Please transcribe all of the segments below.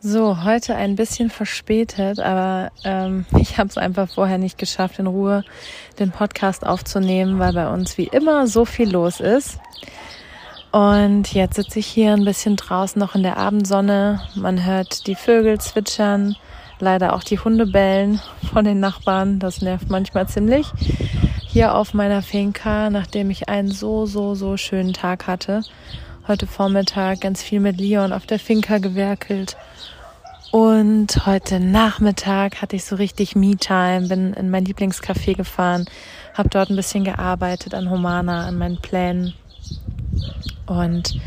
So, heute ein bisschen verspätet, aber ähm, ich habe es einfach vorher nicht geschafft, in Ruhe den Podcast aufzunehmen, weil bei uns wie immer so viel los ist. Und jetzt sitze ich hier ein bisschen draußen noch in der Abendsonne. Man hört die Vögel zwitschern, leider auch die Hunde bellen von den Nachbarn. Das nervt manchmal ziemlich. Hier auf meiner Finca, nachdem ich einen so, so, so schönen Tag hatte. Heute Vormittag ganz viel mit Leon auf der Finca gewerkelt und heute Nachmittag hatte ich so richtig Me-Time, bin in mein Lieblingscafé gefahren, habe dort ein bisschen gearbeitet an Humana, an meinen Plänen und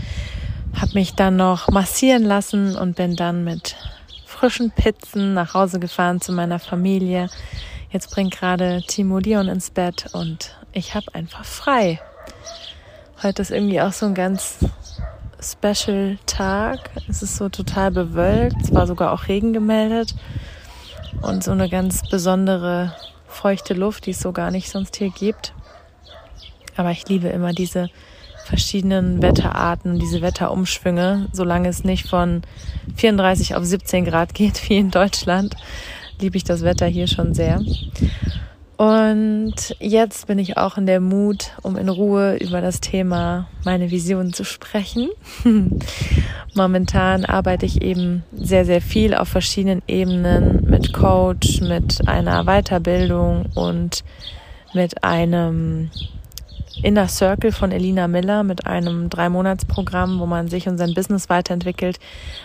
habe mich dann noch massieren lassen und bin dann mit frischen Pizzen nach Hause gefahren zu meiner Familie. Jetzt bringt gerade Timo Leon ins Bett und ich habe einfach frei. Heute ist irgendwie auch so ein ganz Special Tag. Es ist so total bewölkt. Es war sogar auch Regen gemeldet. Und so eine ganz besondere feuchte Luft, die es so gar nicht sonst hier gibt. Aber ich liebe immer diese verschiedenen Wetterarten, diese Wetterumschwünge, solange es nicht von 34 auf 17 Grad geht, wie in Deutschland, liebe ich das Wetter hier schon sehr. Und jetzt bin ich auch in der Mut, um in Ruhe über das Thema meine Vision zu sprechen. Momentan arbeite ich eben sehr, sehr viel auf verschiedenen Ebenen mit Coach, mit einer Weiterbildung und mit einem Inner Circle von Elina Miller mit einem Drei-Monats-Programm, wo man sich und sein Business weiterentwickelt,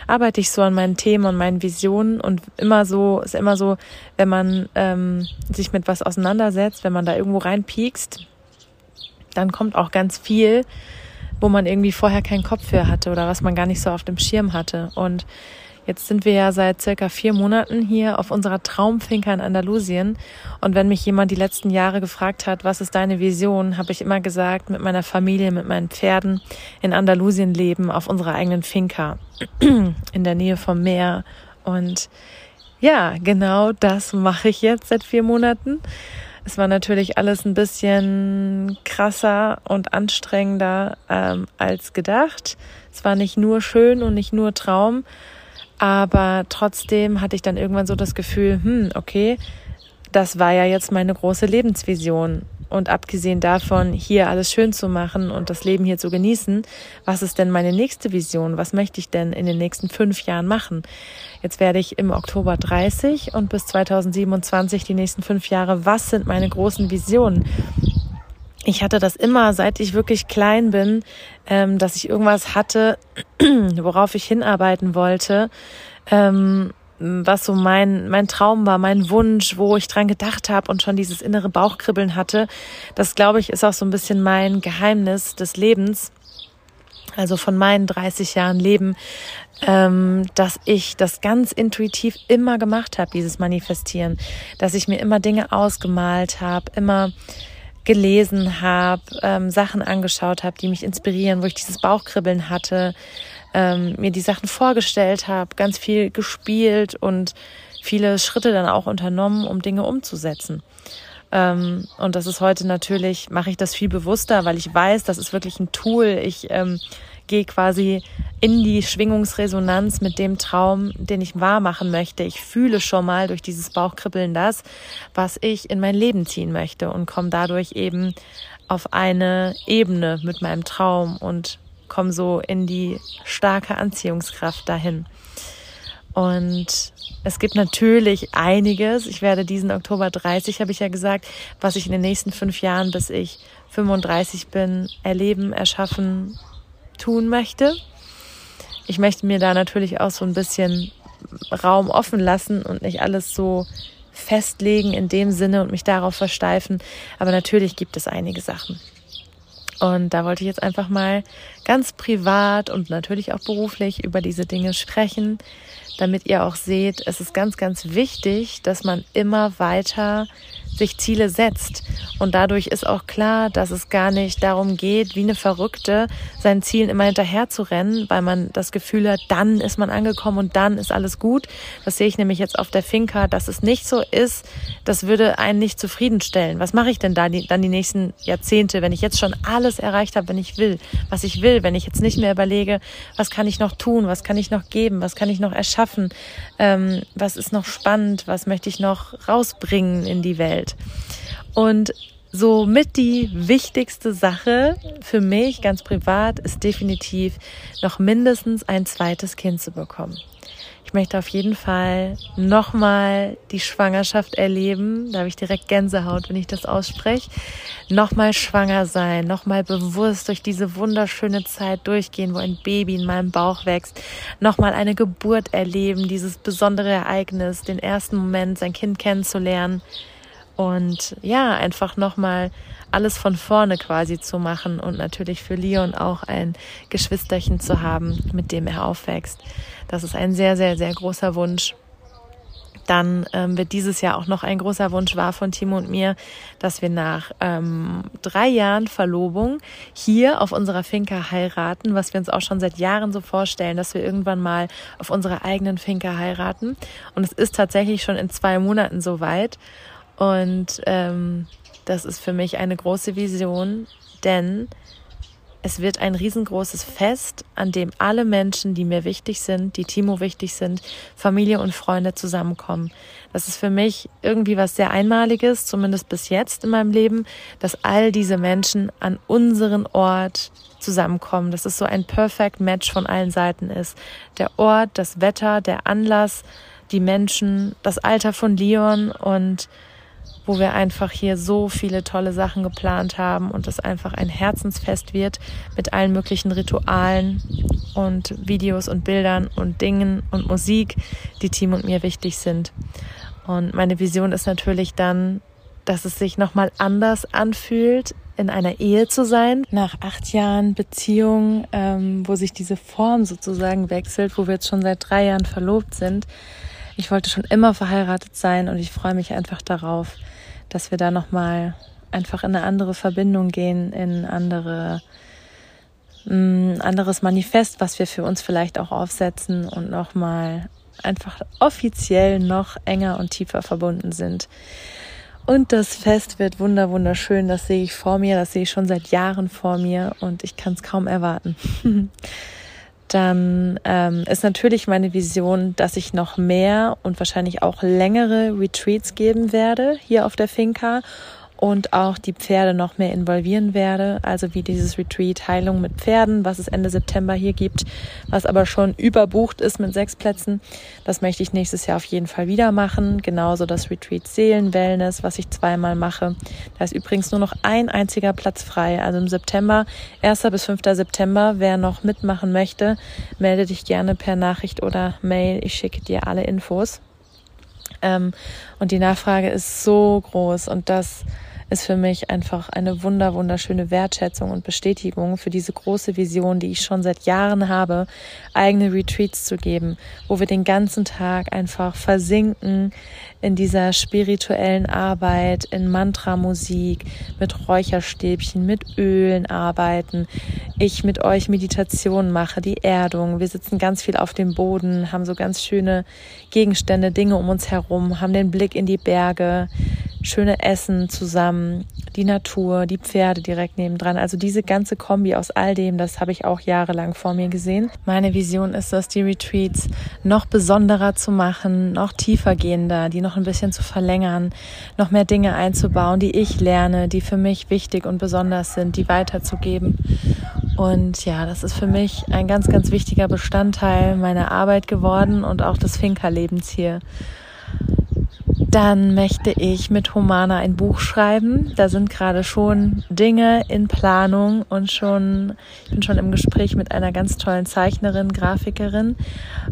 arbeite ich so an meinen Themen und meinen Visionen und immer so, ist immer so, wenn man ähm, sich mit was auseinandersetzt, wenn man da irgendwo reinpiekst, dann kommt auch ganz viel, wo man irgendwie vorher keinen Kopf für hatte oder was man gar nicht so auf dem Schirm hatte. Und Jetzt sind wir ja seit circa vier Monaten hier auf unserer Traumfinker in Andalusien. Und wenn mich jemand die letzten Jahre gefragt hat, was ist deine Vision, habe ich immer gesagt, mit meiner Familie, mit meinen Pferden in Andalusien leben, auf unserer eigenen Finca, in der Nähe vom Meer. Und ja, genau das mache ich jetzt seit vier Monaten. Es war natürlich alles ein bisschen krasser und anstrengender ähm, als gedacht. Es war nicht nur schön und nicht nur Traum, aber trotzdem hatte ich dann irgendwann so das Gefühl, hm, okay, das war ja jetzt meine große Lebensvision. Und abgesehen davon, hier alles schön zu machen und das Leben hier zu genießen, was ist denn meine nächste Vision? Was möchte ich denn in den nächsten fünf Jahren machen? Jetzt werde ich im Oktober 30 und bis 2027 die nächsten fünf Jahre. Was sind meine großen Visionen? ich hatte das immer, seit ich wirklich klein bin, ähm, dass ich irgendwas hatte, worauf ich hinarbeiten wollte, ähm, was so mein mein Traum war, mein Wunsch, wo ich dran gedacht habe und schon dieses innere Bauchkribbeln hatte. Das glaube ich ist auch so ein bisschen mein Geheimnis des Lebens. Also von meinen 30 Jahren Leben, ähm, dass ich das ganz intuitiv immer gemacht habe, dieses Manifestieren, dass ich mir immer Dinge ausgemalt habe, immer gelesen habe, ähm, Sachen angeschaut habe, die mich inspirieren, wo ich dieses Bauchkribbeln hatte, ähm, mir die Sachen vorgestellt habe, ganz viel gespielt und viele Schritte dann auch unternommen, um Dinge umzusetzen. Ähm, und das ist heute natürlich, mache ich das viel bewusster, weil ich weiß, das ist wirklich ein Tool. Ich ähm, gehe quasi in die Schwingungsresonanz mit dem Traum, den ich wahr machen möchte. Ich fühle schon mal durch dieses Bauchkribbeln das, was ich in mein Leben ziehen möchte und komme dadurch eben auf eine Ebene mit meinem Traum und komme so in die starke Anziehungskraft dahin. Und es gibt natürlich einiges. Ich werde diesen Oktober 30, habe ich ja gesagt, was ich in den nächsten fünf Jahren, bis ich 35 bin, erleben, erschaffen, tun möchte. Ich möchte mir da natürlich auch so ein bisschen Raum offen lassen und nicht alles so festlegen in dem Sinne und mich darauf versteifen. Aber natürlich gibt es einige Sachen. Und da wollte ich jetzt einfach mal ganz privat und natürlich auch beruflich über diese Dinge sprechen, damit ihr auch seht, es ist ganz, ganz wichtig, dass man immer weiter sich Ziele setzt. Und dadurch ist auch klar, dass es gar nicht darum geht, wie eine Verrückte seinen Zielen immer hinterher zu rennen, weil man das Gefühl hat, dann ist man angekommen und dann ist alles gut. Das sehe ich nämlich jetzt auf der Finca, dass es nicht so ist. Das würde einen nicht zufriedenstellen. Was mache ich denn da die, dann die nächsten Jahrzehnte, wenn ich jetzt schon alles erreicht habe, wenn ich will, was ich will, wenn ich jetzt nicht mehr überlege, was kann ich noch tun, was kann ich noch geben, was kann ich noch erschaffen, ähm, was ist noch spannend, was möchte ich noch rausbringen in die. Welt. Und somit die wichtigste Sache für mich ganz privat ist definitiv noch mindestens ein zweites Kind zu bekommen. Möchte auf jeden Fall nochmal die Schwangerschaft erleben. Da habe ich direkt Gänsehaut, wenn ich das ausspreche. Nochmal schwanger sein, nochmal bewusst durch diese wunderschöne Zeit durchgehen, wo ein Baby in meinem Bauch wächst. Nochmal eine Geburt erleben, dieses besondere Ereignis, den ersten Moment, sein Kind kennenzulernen und ja, einfach nochmal alles von vorne quasi zu machen und natürlich für Leon auch ein Geschwisterchen zu haben, mit dem er aufwächst. Das ist ein sehr, sehr, sehr großer Wunsch. Dann ähm, wird dieses Jahr auch noch ein großer Wunsch wahr von Timo und mir, dass wir nach ähm, drei Jahren Verlobung hier auf unserer Finca heiraten, was wir uns auch schon seit Jahren so vorstellen, dass wir irgendwann mal auf unserer eigenen Finca heiraten. Und es ist tatsächlich schon in zwei Monaten soweit. Und ähm, das ist für mich eine große Vision, denn es wird ein riesengroßes Fest, an dem alle Menschen, die mir wichtig sind, die Timo wichtig sind, Familie und Freunde zusammenkommen. Das ist für mich irgendwie was sehr Einmaliges, zumindest bis jetzt in meinem Leben, dass all diese Menschen an unseren Ort zusammenkommen, dass es so ein Perfect Match von allen Seiten ist. Der Ort, das Wetter, der Anlass, die Menschen, das Alter von Leon und wo wir einfach hier so viele tolle Sachen geplant haben und es einfach ein Herzensfest wird mit allen möglichen Ritualen und Videos und Bildern und Dingen und Musik, die Team und mir wichtig sind. Und meine Vision ist natürlich dann, dass es sich nochmal anders anfühlt, in einer Ehe zu sein. Nach acht Jahren Beziehung, ähm, wo sich diese Form sozusagen wechselt, wo wir jetzt schon seit drei Jahren verlobt sind. Ich wollte schon immer verheiratet sein und ich freue mich einfach darauf, dass wir da nochmal einfach in eine andere Verbindung gehen, in andere, ein mm, anderes Manifest, was wir für uns vielleicht auch aufsetzen und nochmal einfach offiziell noch enger und tiefer verbunden sind. Und das Fest wird wunder wunderschön, das sehe ich vor mir, das sehe ich schon seit Jahren vor mir und ich kann es kaum erwarten. dann ähm, ist natürlich meine Vision, dass ich noch mehr und wahrscheinlich auch längere Retreats geben werde hier auf der Finca und auch die Pferde noch mehr involvieren werde. Also wie dieses Retreat Heilung mit Pferden, was es Ende September hier gibt, was aber schon überbucht ist mit sechs Plätzen. Das möchte ich nächstes Jahr auf jeden Fall wieder machen. Genauso das Retreat Seelen Wellness, was ich zweimal mache. Da ist übrigens nur noch ein einziger Platz frei. Also im September, 1. bis 5. September, wer noch mitmachen möchte, melde dich gerne per Nachricht oder Mail. Ich schicke dir alle Infos. Ähm, und die Nachfrage ist so groß und das ist für mich einfach eine wunder, wunderschöne Wertschätzung und Bestätigung für diese große Vision, die ich schon seit Jahren habe, eigene Retreats zu geben, wo wir den ganzen Tag einfach versinken in dieser spirituellen Arbeit, in Mantramusik, mit Räucherstäbchen, mit Ölen arbeiten. Ich mit euch Meditation mache, die Erdung. Wir sitzen ganz viel auf dem Boden, haben so ganz schöne Gegenstände, Dinge um uns herum, haben den Blick in die Berge, schöne Essen zusammen, die Natur, die Pferde direkt nebendran. Also diese ganze Kombi aus all dem, das habe ich auch jahrelang vor mir gesehen. Meine Vision ist es, die Retreats noch besonderer zu machen, noch tiefer gehender, die noch ein bisschen zu verlängern, noch mehr Dinge einzubauen, die ich lerne, die für mich wichtig und besonders sind, die weiterzugeben. Und ja, das ist für mich ein ganz, ganz wichtiger Bestandteil meiner Arbeit geworden und auch des Finca-Lebens hier. Dann möchte ich mit Humana ein Buch schreiben. Da sind gerade schon Dinge in Planung und schon, ich bin schon im Gespräch mit einer ganz tollen Zeichnerin, Grafikerin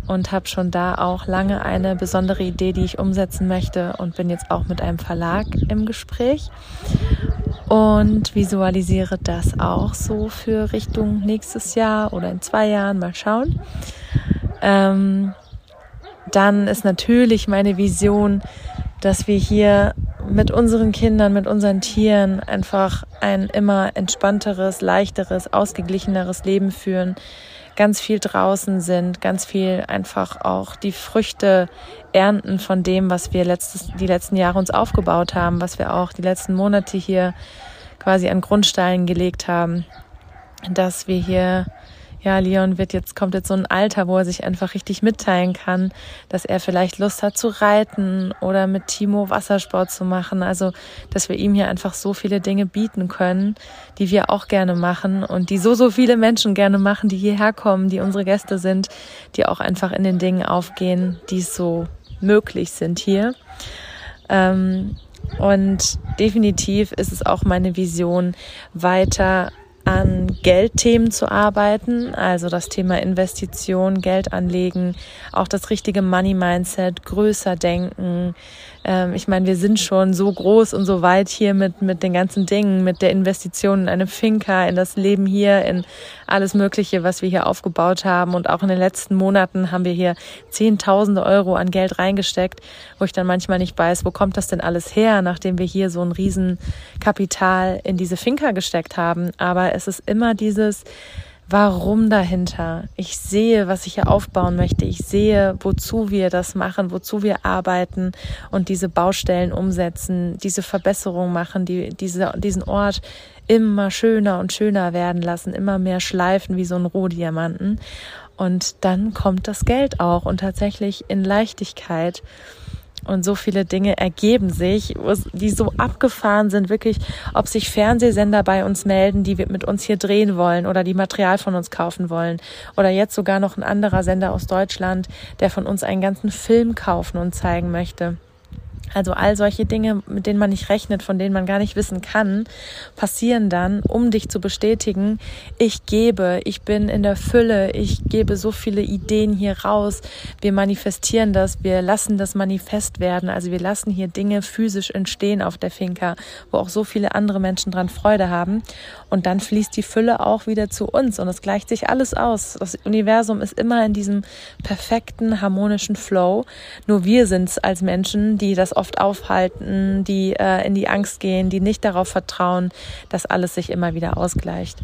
und habe schon da auch lange eine besondere Idee, die ich umsetzen möchte und bin jetzt auch mit einem Verlag im Gespräch. und visualisiere das auch so für Richtung nächstes Jahr oder in zwei Jahren. Mal schauen. Ähm, dann ist natürlich meine Vision, dass wir hier mit unseren Kindern, mit unseren Tieren einfach ein immer entspannteres, leichteres, ausgeglicheneres Leben führen, ganz viel draußen sind, ganz viel einfach auch die Früchte ernten von dem, was wir letztes, die letzten Jahre uns aufgebaut haben, was wir auch die letzten Monate hier quasi an Grundsteinen gelegt haben, dass wir hier ja, Leon wird jetzt, kommt jetzt so ein Alter, wo er sich einfach richtig mitteilen kann, dass er vielleicht Lust hat zu reiten oder mit Timo Wassersport zu machen. Also, dass wir ihm hier einfach so viele Dinge bieten können, die wir auch gerne machen und die so, so viele Menschen gerne machen, die hierher kommen, die unsere Gäste sind, die auch einfach in den Dingen aufgehen, die so möglich sind hier. Ähm, und definitiv ist es auch meine Vision, weiter an Geldthemen zu arbeiten, also das Thema Investition, Geld anlegen, auch das richtige Money Mindset, größer denken, ähm, ich meine, wir sind schon so groß und so weit hier mit, mit den ganzen Dingen, mit der Investition in eine Finca, in das Leben hier, in alles Mögliche, was wir hier aufgebaut haben. Und auch in den letzten Monaten haben wir hier Zehntausende Euro an Geld reingesteckt, wo ich dann manchmal nicht weiß, wo kommt das denn alles her, nachdem wir hier so ein Riesenkapital in diese Finca gesteckt haben. Aber es ist immer dieses, Warum dahinter? Ich sehe, was ich hier aufbauen möchte. Ich sehe, wozu wir das machen, wozu wir arbeiten und diese Baustellen umsetzen, diese Verbesserung machen, die, diese, diesen Ort immer schöner und schöner werden lassen, immer mehr schleifen wie so ein Rohdiamanten. Und dann kommt das Geld auch und tatsächlich in Leichtigkeit. Und so viele Dinge ergeben sich, die so abgefahren sind, wirklich, ob sich Fernsehsender bei uns melden, die mit uns hier drehen wollen oder die Material von uns kaufen wollen. Oder jetzt sogar noch ein anderer Sender aus Deutschland, der von uns einen ganzen Film kaufen und zeigen möchte. Also all solche Dinge, mit denen man nicht rechnet, von denen man gar nicht wissen kann, passieren dann, um dich zu bestätigen, ich gebe, ich bin in der Fülle, ich gebe so viele Ideen hier raus, wir manifestieren das, wir lassen das Manifest werden, also wir lassen hier Dinge physisch entstehen auf der Finca, wo auch so viele andere Menschen dran Freude haben. Und dann fließt die Fülle auch wieder zu uns und es gleicht sich alles aus. Das Universum ist immer in diesem perfekten, harmonischen Flow, nur wir sind es als Menschen, die das oft aufhalten, die äh, in die Angst gehen, die nicht darauf vertrauen, dass alles sich immer wieder ausgleicht.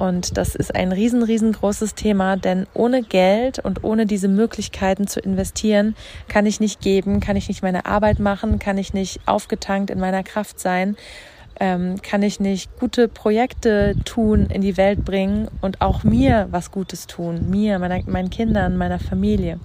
Und das ist ein riesen, riesengroßes Thema, denn ohne Geld und ohne diese Möglichkeiten zu investieren, kann ich nicht geben, kann ich nicht meine Arbeit machen, kann ich nicht aufgetankt in meiner Kraft sein, ähm, kann ich nicht gute Projekte tun, in die Welt bringen und auch mir was Gutes tun, mir, meiner, meinen Kindern, meiner Familie.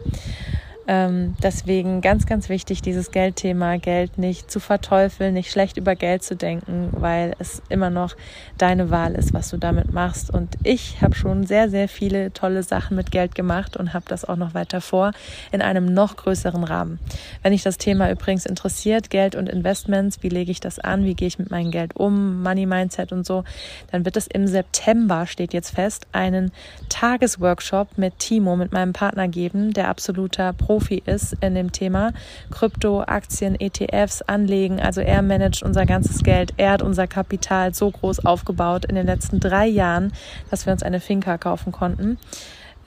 Ähm, deswegen ganz, ganz wichtig, dieses Geldthema, Geld nicht zu verteufeln, nicht schlecht über Geld zu denken, weil es immer noch deine Wahl ist, was du damit machst. Und ich habe schon sehr, sehr viele tolle Sachen mit Geld gemacht und habe das auch noch weiter vor in einem noch größeren Rahmen. Wenn dich das Thema übrigens interessiert, Geld und Investments, wie lege ich das an, wie gehe ich mit meinem Geld um, Money Mindset und so, dann wird es im September, steht jetzt fest, einen Tagesworkshop mit Timo, mit meinem Partner geben, der absoluter Pro Profi ist in dem Thema Krypto, Aktien, ETFs, Anlegen. Also er managt unser ganzes Geld. Er hat unser Kapital so groß aufgebaut in den letzten drei Jahren, dass wir uns eine Finca kaufen konnten.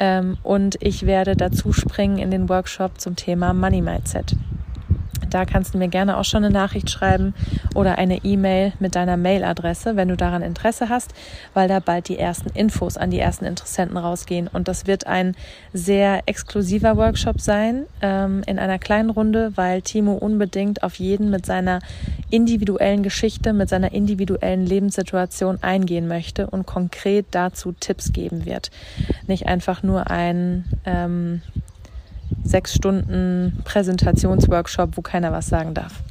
Ähm, und ich werde dazu springen in den Workshop zum Thema Money Mindset. Da kannst du mir gerne auch schon eine Nachricht schreiben oder eine E-Mail mit deiner Mailadresse, wenn du daran Interesse hast, weil da bald die ersten Infos an die ersten Interessenten rausgehen. Und das wird ein sehr exklusiver Workshop sein, ähm, in einer kleinen Runde, weil Timo unbedingt auf jeden mit seiner individuellen Geschichte, mit seiner individuellen Lebenssituation eingehen möchte und konkret dazu Tipps geben wird. Nicht einfach nur ein ähm, sechs Stunden Präsentationsworkshop, wo keiner was sagen darf.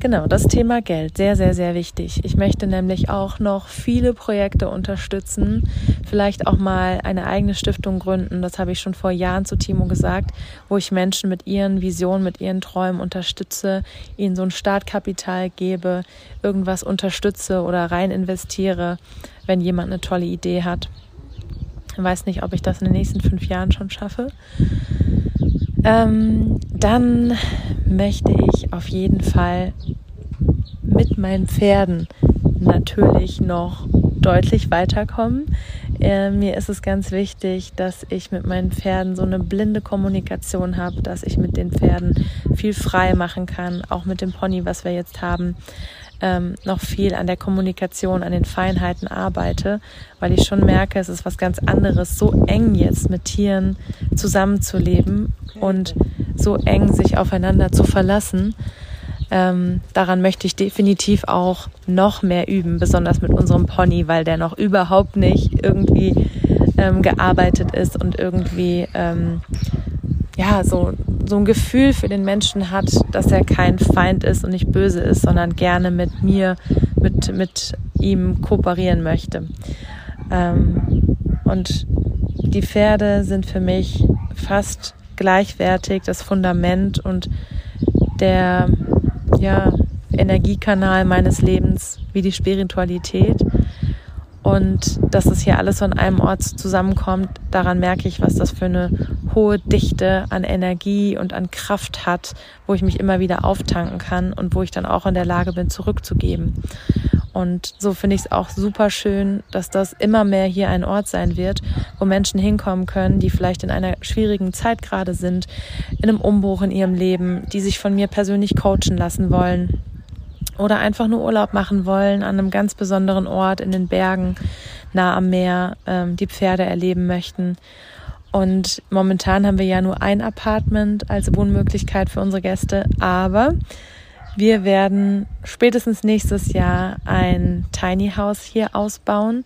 Genau, das Thema Geld, sehr, sehr, sehr wichtig. Ich möchte nämlich auch noch viele Projekte unterstützen, vielleicht auch mal eine eigene Stiftung gründen. Das habe ich schon vor Jahren zu Timo gesagt, wo ich Menschen mit ihren Visionen, mit ihren Träumen unterstütze, ihnen so ein Startkapital gebe, irgendwas unterstütze oder rein investiere, wenn jemand eine tolle Idee hat. Ich weiß nicht, ob ich das in den nächsten fünf Jahren schon schaffe. Ähm, dann möchte ich auf jeden Fall mit meinen Pferden natürlich noch deutlich weiterkommen. Äh, mir ist es ganz wichtig, dass ich mit meinen Pferden so eine blinde Kommunikation habe, dass ich mit den Pferden viel frei machen kann, auch mit dem Pony, was wir jetzt haben. Ähm, noch viel an der Kommunikation, an den Feinheiten arbeite, weil ich schon merke, es ist was ganz anderes, so eng jetzt mit Tieren zusammenzuleben und so eng sich aufeinander zu verlassen. Ähm, daran möchte ich definitiv auch noch mehr üben, besonders mit unserem Pony, weil der noch überhaupt nicht irgendwie ähm, gearbeitet ist und irgendwie ähm, ja so so ein Gefühl für den Menschen hat, dass er kein Feind ist und nicht böse ist, sondern gerne mit mir, mit mit ihm kooperieren möchte. Ähm, und die Pferde sind für mich fast gleichwertig das Fundament und der ja, Energiekanal meines Lebens wie die Spiritualität. Und dass es hier alles an einem Ort zusammenkommt, daran merke ich, was das für eine hohe Dichte an Energie und an Kraft hat, wo ich mich immer wieder auftanken kann und wo ich dann auch in der Lage bin, zurückzugeben. Und so finde ich es auch super schön, dass das immer mehr hier ein Ort sein wird, wo Menschen hinkommen können, die vielleicht in einer schwierigen Zeit gerade sind, in einem Umbruch in ihrem Leben, die sich von mir persönlich coachen lassen wollen oder einfach nur Urlaub machen wollen an einem ganz besonderen Ort in den Bergen, nah am Meer, ähm, die Pferde erleben möchten. Und momentan haben wir ja nur ein Apartment als Wohnmöglichkeit für unsere Gäste, aber wir werden spätestens nächstes Jahr ein Tiny House hier ausbauen,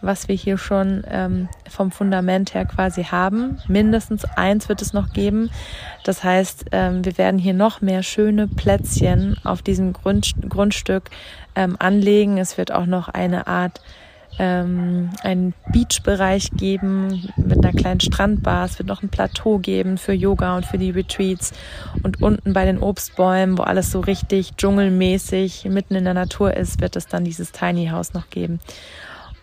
was wir hier schon ähm, vom Fundament her quasi haben. Mindestens eins wird es noch geben. Das heißt, ähm, wir werden hier noch mehr schöne Plätzchen auf diesem Grund, Grundstück ähm, anlegen. Es wird auch noch eine Art ähm, einen Beach-Bereich geben mit einer kleinen Strandbar. Es wird noch ein Plateau geben für Yoga und für die Retreats. Und unten bei den Obstbäumen, wo alles so richtig dschungelmäßig mitten in der Natur ist, wird es dann dieses Tiny House noch geben.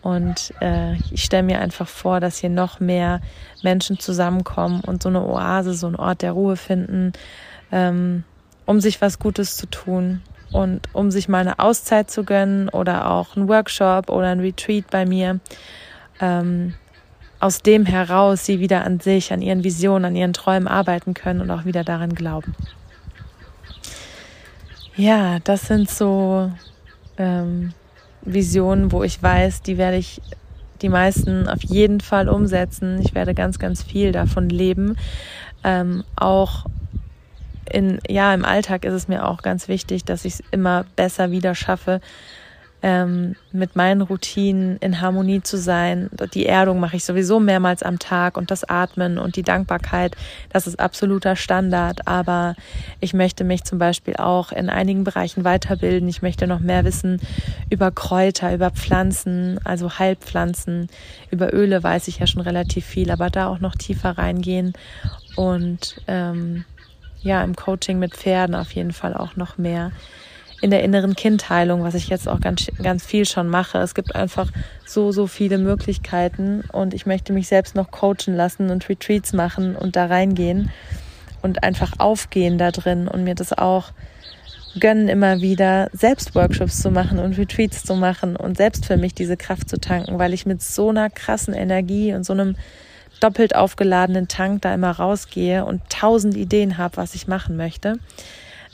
Und äh, ich stelle mir einfach vor, dass hier noch mehr Menschen zusammenkommen und so eine Oase, so ein Ort der Ruhe finden, ähm, um sich was Gutes zu tun und um sich mal eine Auszeit zu gönnen oder auch ein Workshop oder ein Retreat bei mir, ähm, aus dem heraus sie wieder an sich, an ihren Visionen, an ihren Träumen arbeiten können und auch wieder daran glauben. Ja, das sind so ähm, Visionen, wo ich weiß, die werde ich die meisten auf jeden Fall umsetzen. Ich werde ganz, ganz viel davon leben. Ähm, auch in, ja, im Alltag ist es mir auch ganz wichtig, dass ich es immer besser wieder schaffe, ähm, mit meinen Routinen in Harmonie zu sein. Die Erdung mache ich sowieso mehrmals am Tag und das Atmen und die Dankbarkeit, das ist absoluter Standard. Aber ich möchte mich zum Beispiel auch in einigen Bereichen weiterbilden. Ich möchte noch mehr wissen über Kräuter, über Pflanzen, also Heilpflanzen. Über Öle weiß ich ja schon relativ viel, aber da auch noch tiefer reingehen und ähm, ja, im Coaching mit Pferden auf jeden Fall auch noch mehr. In der inneren Kindheilung, was ich jetzt auch ganz, ganz viel schon mache. Es gibt einfach so, so viele Möglichkeiten und ich möchte mich selbst noch coachen lassen und Retreats machen und da reingehen und einfach aufgehen da drin und mir das auch gönnen, immer wieder selbst Workshops zu machen und Retreats zu machen und selbst für mich diese Kraft zu tanken, weil ich mit so einer krassen Energie und so einem doppelt aufgeladenen Tank da immer rausgehe und tausend Ideen habe, was ich machen möchte.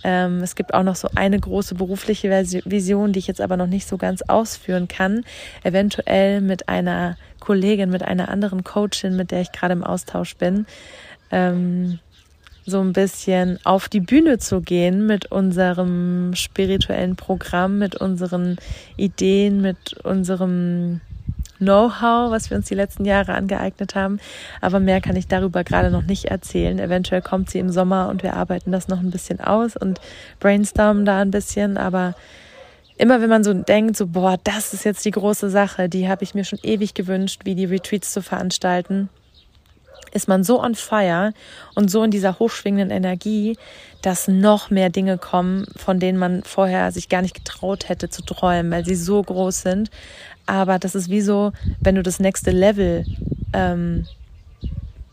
Ähm, es gibt auch noch so eine große berufliche Vision, die ich jetzt aber noch nicht so ganz ausführen kann. Eventuell mit einer Kollegin, mit einer anderen Coachin, mit der ich gerade im Austausch bin. Ähm, so ein bisschen auf die Bühne zu gehen mit unserem spirituellen Programm, mit unseren Ideen, mit unserem Know-how, was wir uns die letzten Jahre angeeignet haben. Aber mehr kann ich darüber gerade noch nicht erzählen. Eventuell kommt sie im Sommer und wir arbeiten das noch ein bisschen aus und brainstormen da ein bisschen. Aber immer wenn man so denkt, so, boah, das ist jetzt die große Sache, die habe ich mir schon ewig gewünscht, wie die Retreats zu veranstalten, ist man so on fire und so in dieser hochschwingenden Energie, dass noch mehr Dinge kommen, von denen man vorher sich gar nicht getraut hätte zu träumen, weil sie so groß sind. Aber das ist wie so, wenn du das nächste Level ähm,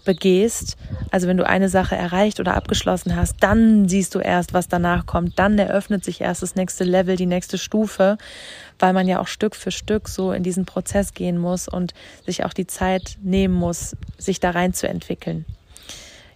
begehst, also wenn du eine Sache erreicht oder abgeschlossen hast, dann siehst du erst, was danach kommt, dann eröffnet sich erst das nächste Level, die nächste Stufe, weil man ja auch Stück für Stück so in diesen Prozess gehen muss und sich auch die Zeit nehmen muss, sich da rein zu entwickeln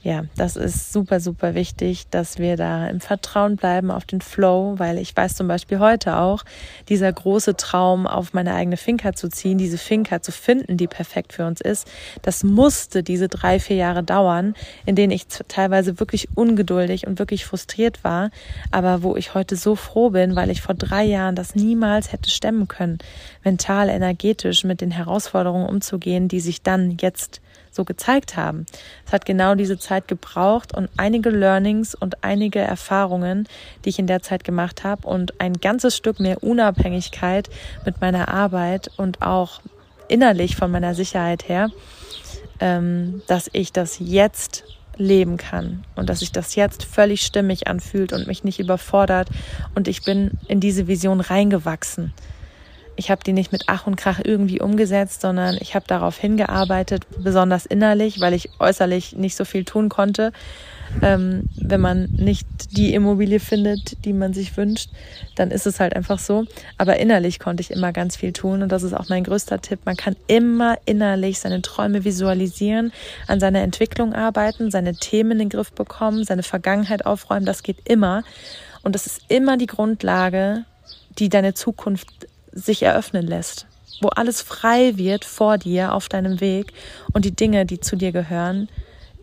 ja, das ist super, super wichtig, dass wir da im Vertrauen bleiben auf den Flow, weil ich weiß zum Beispiel heute auch, dieser große Traum, auf meine eigene Finca zu ziehen, diese Finca zu finden, die perfekt für uns ist, das musste diese drei, vier Jahre dauern, in denen ich teilweise wirklich ungeduldig und wirklich frustriert war, aber wo ich heute so froh bin, weil ich vor drei Jahren das niemals hätte stemmen können, mental, energetisch mit den Herausforderungen umzugehen, die sich dann jetzt so gezeigt haben. Es hat genau diese Zeit gebraucht und einige Learnings und einige Erfahrungen, die ich in der Zeit gemacht habe und ein ganzes Stück mehr Unabhängigkeit mit meiner Arbeit und auch innerlich von meiner Sicherheit her, ähm, dass ich das jetzt leben kann und dass sich das jetzt völlig stimmig anfühlt und mich nicht überfordert und ich bin in diese Vision reingewachsen ich habe die nicht mit Ach und Krach irgendwie umgesetzt, sondern ich habe darauf hingearbeitet, besonders innerlich, weil ich äußerlich nicht so viel tun konnte. Ähm, wenn man nicht die Immobilie findet, die man sich wünscht, dann ist es halt einfach so. Aber innerlich konnte ich immer ganz viel tun und das ist auch mein größter Tipp. Man kann immer innerlich seine Träume visualisieren, an seiner Entwicklung arbeiten, seine Themen in den Griff bekommen, seine Vergangenheit aufräumen. Das geht immer und das ist immer die Grundlage, die deine Zukunft sich eröffnen lässt, wo alles frei wird vor dir auf deinem Weg und die Dinge, die zu dir gehören,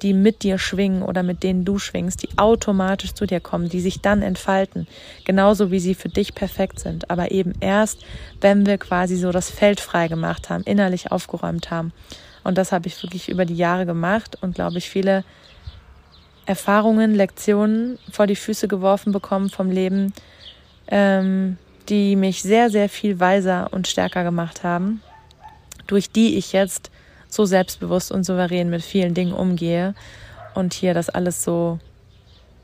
die mit dir schwingen oder mit denen du schwingst, die automatisch zu dir kommen, die sich dann entfalten, genauso wie sie für dich perfekt sind, aber eben erst, wenn wir quasi so das Feld frei gemacht haben, innerlich aufgeräumt haben. Und das habe ich wirklich über die Jahre gemacht und glaube ich viele Erfahrungen, Lektionen vor die Füße geworfen bekommen vom Leben, ähm, die mich sehr, sehr viel weiser und stärker gemacht haben, durch die ich jetzt so selbstbewusst und souverän mit vielen Dingen umgehe und hier das alles so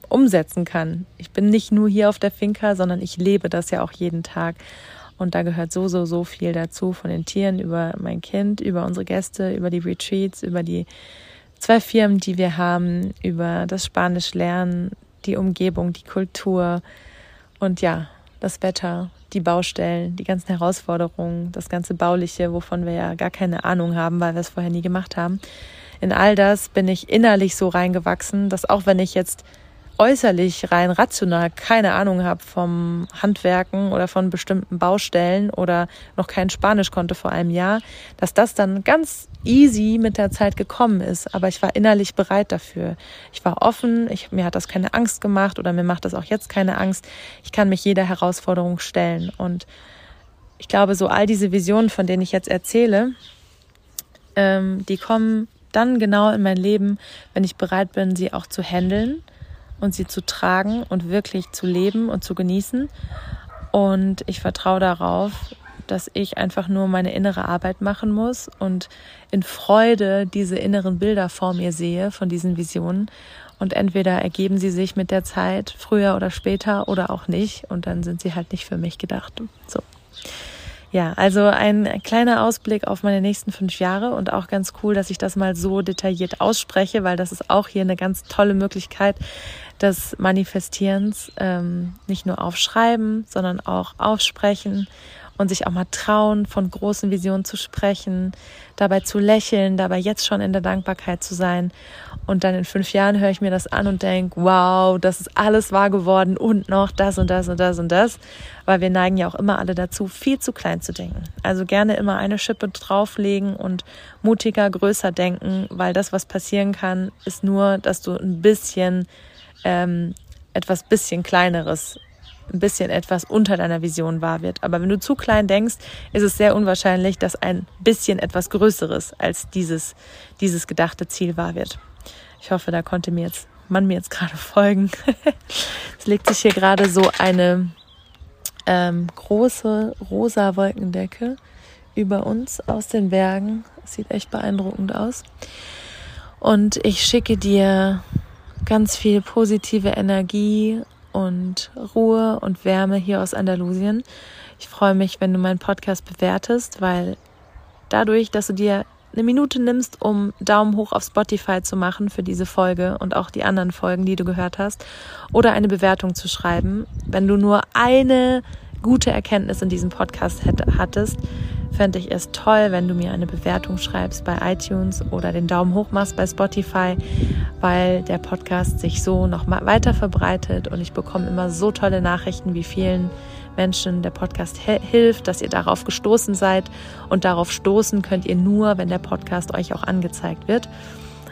umsetzen kann. Ich bin nicht nur hier auf der Finca, sondern ich lebe das ja auch jeden Tag. Und da gehört so, so, so viel dazu, von den Tieren über mein Kind, über unsere Gäste, über die Retreats, über die zwei Firmen, die wir haben, über das Spanisch lernen, die Umgebung, die Kultur und ja, das Wetter, die Baustellen, die ganzen Herausforderungen, das ganze Bauliche, wovon wir ja gar keine Ahnung haben, weil wir es vorher nie gemacht haben. In all das bin ich innerlich so reingewachsen, dass auch wenn ich jetzt äußerlich rein rational keine Ahnung habe vom Handwerken oder von bestimmten Baustellen oder noch kein Spanisch konnte vor einem Jahr, dass das dann ganz easy mit der Zeit gekommen ist. Aber ich war innerlich bereit dafür. Ich war offen, ich, mir hat das keine Angst gemacht oder mir macht das auch jetzt keine Angst. Ich kann mich jeder Herausforderung stellen. Und ich glaube, so all diese Visionen, von denen ich jetzt erzähle, ähm, die kommen dann genau in mein Leben, wenn ich bereit bin, sie auch zu handeln und sie zu tragen und wirklich zu leben und zu genießen. Und ich vertraue darauf, dass ich einfach nur meine innere Arbeit machen muss und in Freude diese inneren Bilder vor mir sehe von diesen Visionen. Und entweder ergeben sie sich mit der Zeit früher oder später oder auch nicht. Und dann sind sie halt nicht für mich gedacht. So. Ja, also ein kleiner Ausblick auf meine nächsten fünf Jahre und auch ganz cool, dass ich das mal so detailliert ausspreche, weil das ist auch hier eine ganz tolle Möglichkeit, des Manifestierens ähm, nicht nur aufschreiben, sondern auch aufsprechen und sich auch mal trauen, von großen Visionen zu sprechen, dabei zu lächeln, dabei jetzt schon in der Dankbarkeit zu sein. Und dann in fünf Jahren höre ich mir das an und denke, wow, das ist alles wahr geworden und noch das und das und das und das. Weil wir neigen ja auch immer alle dazu, viel zu klein zu denken. Also gerne immer eine Schippe drauflegen und mutiger, größer denken, weil das, was passieren kann, ist nur, dass du ein bisschen ähm, etwas bisschen kleineres, ein bisschen etwas unter deiner Vision wahr wird. Aber wenn du zu klein denkst, ist es sehr unwahrscheinlich, dass ein bisschen etwas Größeres als dieses, dieses gedachte Ziel wahr wird. Ich hoffe, da konnte mir jetzt, man mir jetzt gerade folgen. es legt sich hier gerade so eine ähm, große rosa Wolkendecke über uns aus den Bergen. sieht echt beeindruckend aus. Und ich schicke dir ganz viel positive Energie und Ruhe und Wärme hier aus Andalusien. Ich freue mich, wenn du meinen Podcast bewertest, weil dadurch, dass du dir eine Minute nimmst, um Daumen hoch auf Spotify zu machen für diese Folge und auch die anderen Folgen, die du gehört hast, oder eine Bewertung zu schreiben. Wenn du nur eine gute Erkenntnis in diesem Podcast hattest, fände ich es toll, wenn du mir eine Bewertung schreibst bei iTunes oder den Daumen hoch machst bei Spotify, weil der Podcast sich so noch weiter verbreitet und ich bekomme immer so tolle Nachrichten, wie vielen Menschen der Podcast hilft, dass ihr darauf gestoßen seid und darauf stoßen könnt ihr nur, wenn der Podcast euch auch angezeigt wird.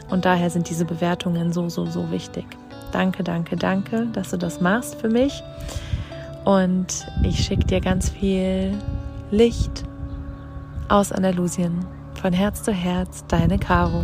Und daher sind diese Bewertungen so, so, so wichtig. Danke, danke, danke, dass du das machst für mich. Und ich schicke dir ganz viel Licht aus Andalusien. Von Herz zu Herz, deine Caro.